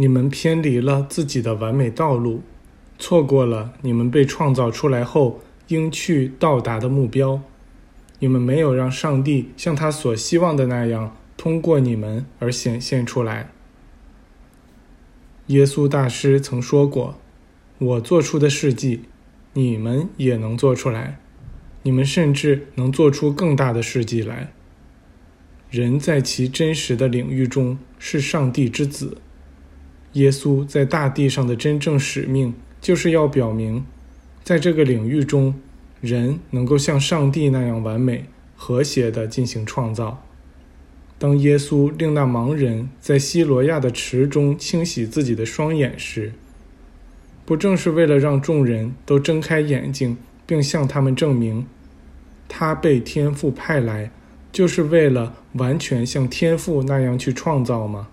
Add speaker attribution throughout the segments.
Speaker 1: 你们偏离了自己的完美道路，错过了你们被创造出来后应去到达的目标。你们没有让上帝像他所希望的那样通过你们而显现出来。耶稣大师曾说过：“我做出的事迹，你们也能做出来，你们甚至能做出更大的事迹来。”人在其真实的领域中是上帝之子。耶稣在大地上的真正使命，就是要表明，在这个领域中，人能够像上帝那样完美、和谐地进行创造。当耶稣令那盲人在西罗亚的池中清洗自己的双眼时，不正是为了让众人都睁开眼睛，并向他们证明，他被天父派来，就是为了完全像天父那样去创造吗？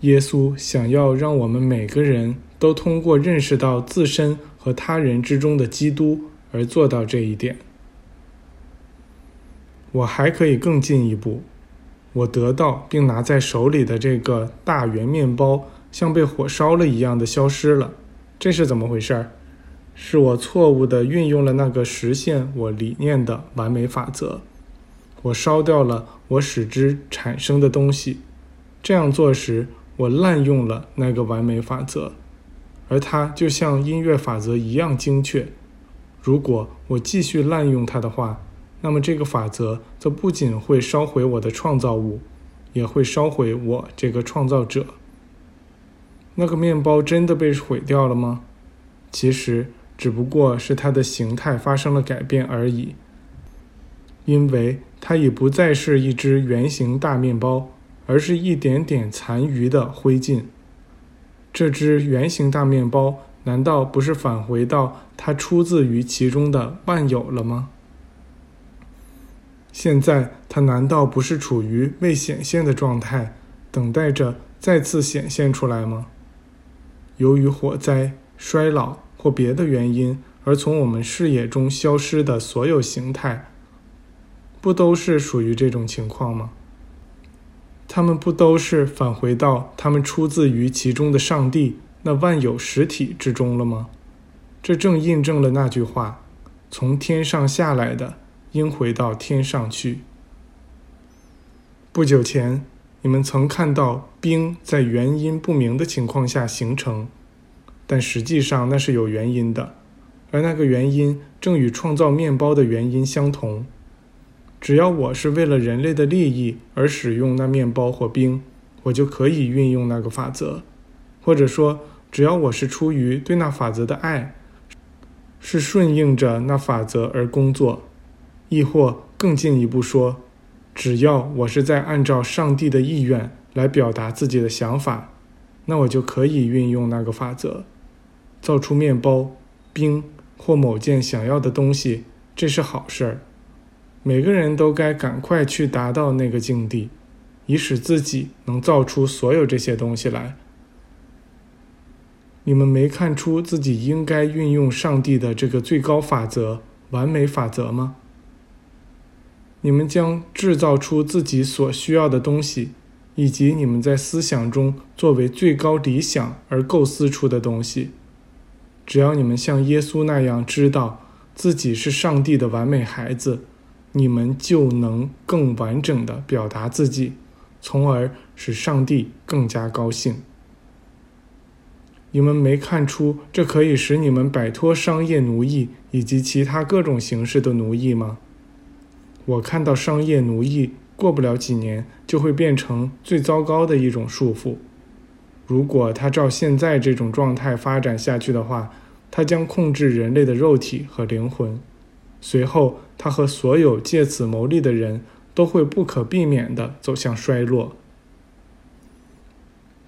Speaker 1: 耶稣想要让我们每个人都通过认识到自身和他人之中的基督而做到这一点。我还可以更进一步，我得到并拿在手里的这个大圆面包像被火烧了一样的消失了，这是怎么回事？是我错误地运用了那个实现我理念的完美法则，我烧掉了我使之产生的东西。这样做时。我滥用了那个完美法则，而它就像音乐法则一样精确。如果我继续滥用它的话，那么这个法则则不仅会烧毁我的创造物，也会烧毁我这个创造者。那个面包真的被毁掉了吗？其实只不过是它的形态发生了改变而已，因为它已不再是一只圆形大面包。而是一点点残余的灰烬。这只圆形大面包难道不是返回到它出自于其中的万有了吗？现在它难道不是处于未显现的状态，等待着再次显现出来吗？由于火灾、衰老或别的原因而从我们视野中消失的所有形态，不都是属于这种情况吗？他们不都是返回到他们出自于其中的上帝那万有实体之中了吗？这正印证了那句话：“从天上下来的，应回到天上去。”不久前，你们曾看到冰在原因不明的情况下形成，但实际上那是有原因的，而那个原因正与创造面包的原因相同。只要我是为了人类的利益而使用那面包或冰，我就可以运用那个法则；或者说，只要我是出于对那法则的爱，是顺应着那法则而工作；亦或更进一步说，只要我是在按照上帝的意愿来表达自己的想法，那我就可以运用那个法则，造出面包、冰或某件想要的东西。这是好事儿。每个人都该赶快去达到那个境地，以使自己能造出所有这些东西来。你们没看出自己应该运用上帝的这个最高法则——完美法则吗？你们将制造出自己所需要的东西，以及你们在思想中作为最高理想而构思出的东西。只要你们像耶稣那样知道自己是上帝的完美孩子。你们就能更完整的表达自己，从而使上帝更加高兴。你们没看出这可以使你们摆脱商业奴役以及其他各种形式的奴役吗？我看到商业奴役过不了几年就会变成最糟糕的一种束缚。如果它照现在这种状态发展下去的话，它将控制人类的肉体和灵魂。随后，他和所有借此牟利的人都会不可避免地走向衰落。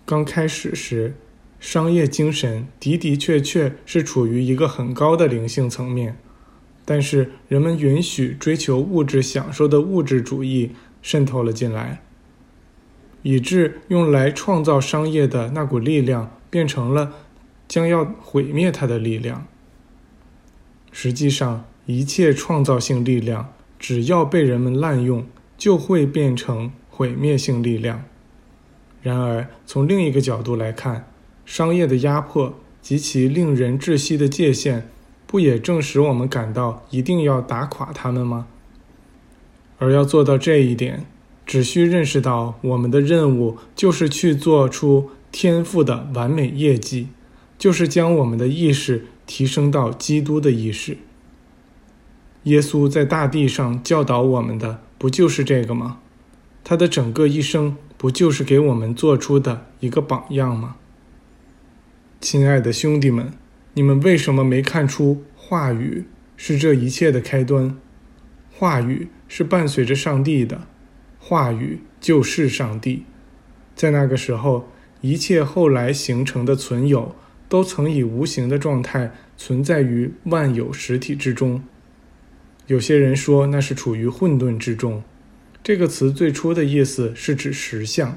Speaker 1: 刚开始时，商业精神的的确确是处于一个很高的灵性层面，但是人们允许追求物质享受的物质主义渗透了进来，以致用来创造商业的那股力量变成了将要毁灭它的力量。实际上。一切创造性力量，只要被人们滥用，就会变成毁灭性力量。然而，从另一个角度来看，商业的压迫及其令人窒息的界限，不也正使我们感到一定要打垮他们吗？而要做到这一点，只需认识到我们的任务就是去做出天赋的完美业绩，就是将我们的意识提升到基督的意识。耶稣在大地上教导我们的，不就是这个吗？他的整个一生。不就是给我们做出的一个榜样吗？亲爱的兄弟们，你们为什么没看出话语是这一切的开端？话语是伴随着上帝的，话语就是上帝。在那个时候，一切后来形成的存有，都曾以无形的状态存在于万有实体之中。有些人说那是处于混沌之中。这个词最初的意思是指实相，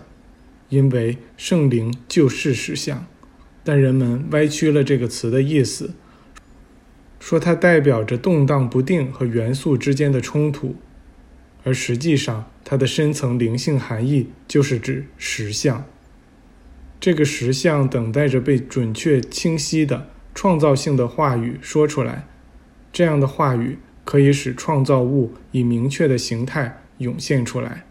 Speaker 1: 因为圣灵就是实相，但人们歪曲了这个词的意思，说它代表着动荡不定和元素之间的冲突，而实际上它的深层灵性含义就是指实相。这个实相等待着被准确、清晰的创造性的话语说出来，这样的话语可以使创造物以明确的形态。涌现出来。